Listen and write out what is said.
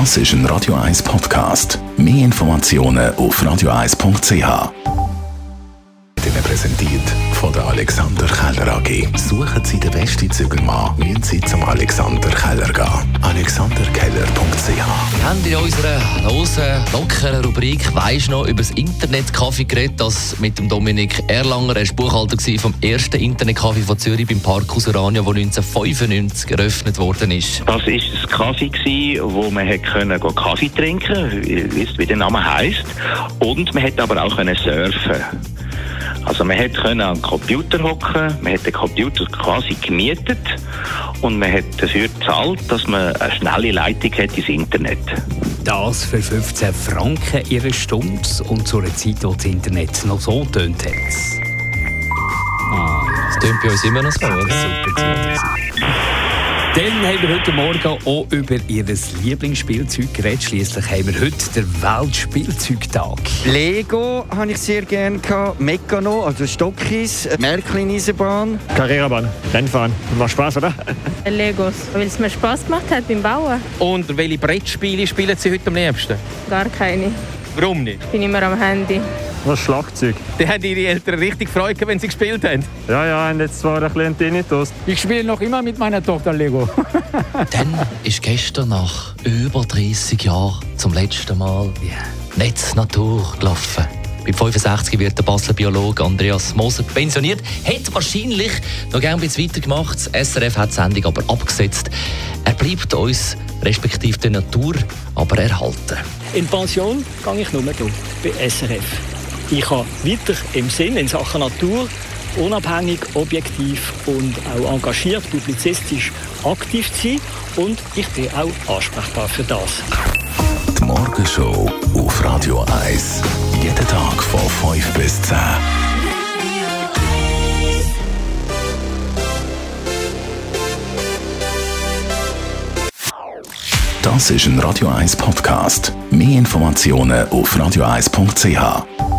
Das ist ein Radio 1 Podcast. Mehr Informationen auf radio1.ch. Ihnen präsentiert von der Alexander Keller AG. Suchen Sie den besten Zügelmann, müssen Sie zum Alexander Keller gehen. AlexanderKeller.ch Wir haben in unserer losen, lockeren Rubrik «Weisst noch» über das Internetcafé geredet, das mit dem Dominik Erlanger, er war Buchhalter vom ersten Internetcafé von Zürich beim Parkus Urania, das 1995 eröffnet worden ist. Das war ein Kaffee, wo man hat können Kaffee trinken konnte, wie der Name heisst. Und man hat aber auch können surfen also man hat können am Computer hocken, man hat den Computer quasi gemietet und man hat dafür gezahlt, dass man eine schnelle Leitung hat ins Internet. Das für 15 Franken ihre Stunde und zu einer Zeit, wo das Internet noch so tönt hat. Ah. Das tönt bei uns immer noch so, oder? Super. Dann haben wir heute Morgen auch über ihr Lieblingsspielzeug geredet. Schließlich haben wir heute den Weltspielzeugtag. Lego habe ich sehr gerne gehabt. Meccano, also Stockis, Märklin-Eisenbahn. Karrierebahn, Rennfahren. Macht Spaß, oder? Legos, weil es mir Spaß gemacht hat beim Bauen. Und welche Brettspiele spielen Sie heute am liebsten? Gar keine. Warum nicht? Ich bin immer am Handy. Das Schlagzeug. Die haben Ihre Eltern richtig Freude, wenn sie gespielt haben. Ja, ja, und jetzt zwar ein bisschen Tinnitus. Ich spiele noch immer mit meiner Tochter Lego. Dann ist gestern nach über 30 Jahren zum letzten Mal Netz Natur gelaufen. Bei 65 wird der Basler Biologe Andreas Moser pensioniert. Hat wahrscheinlich noch gerne ein bisschen weitergemacht. Das SRF hat die Sendung aber abgesetzt. Er bleibt uns, respektive der Natur, aber erhalten. In Pension gehe ich nur hier, bei SRF. Ich kann weiter im Sinn in Sachen Natur unabhängig, objektiv und auch engagiert, publizistisch aktiv sein und ich bin auch ansprechbar für das. Die Morgenshow auf Radio 1. Jeden Tag von 5 bis 10. Das ist ein Radio 1 Podcast. Mehr Informationen auf radio1.ch.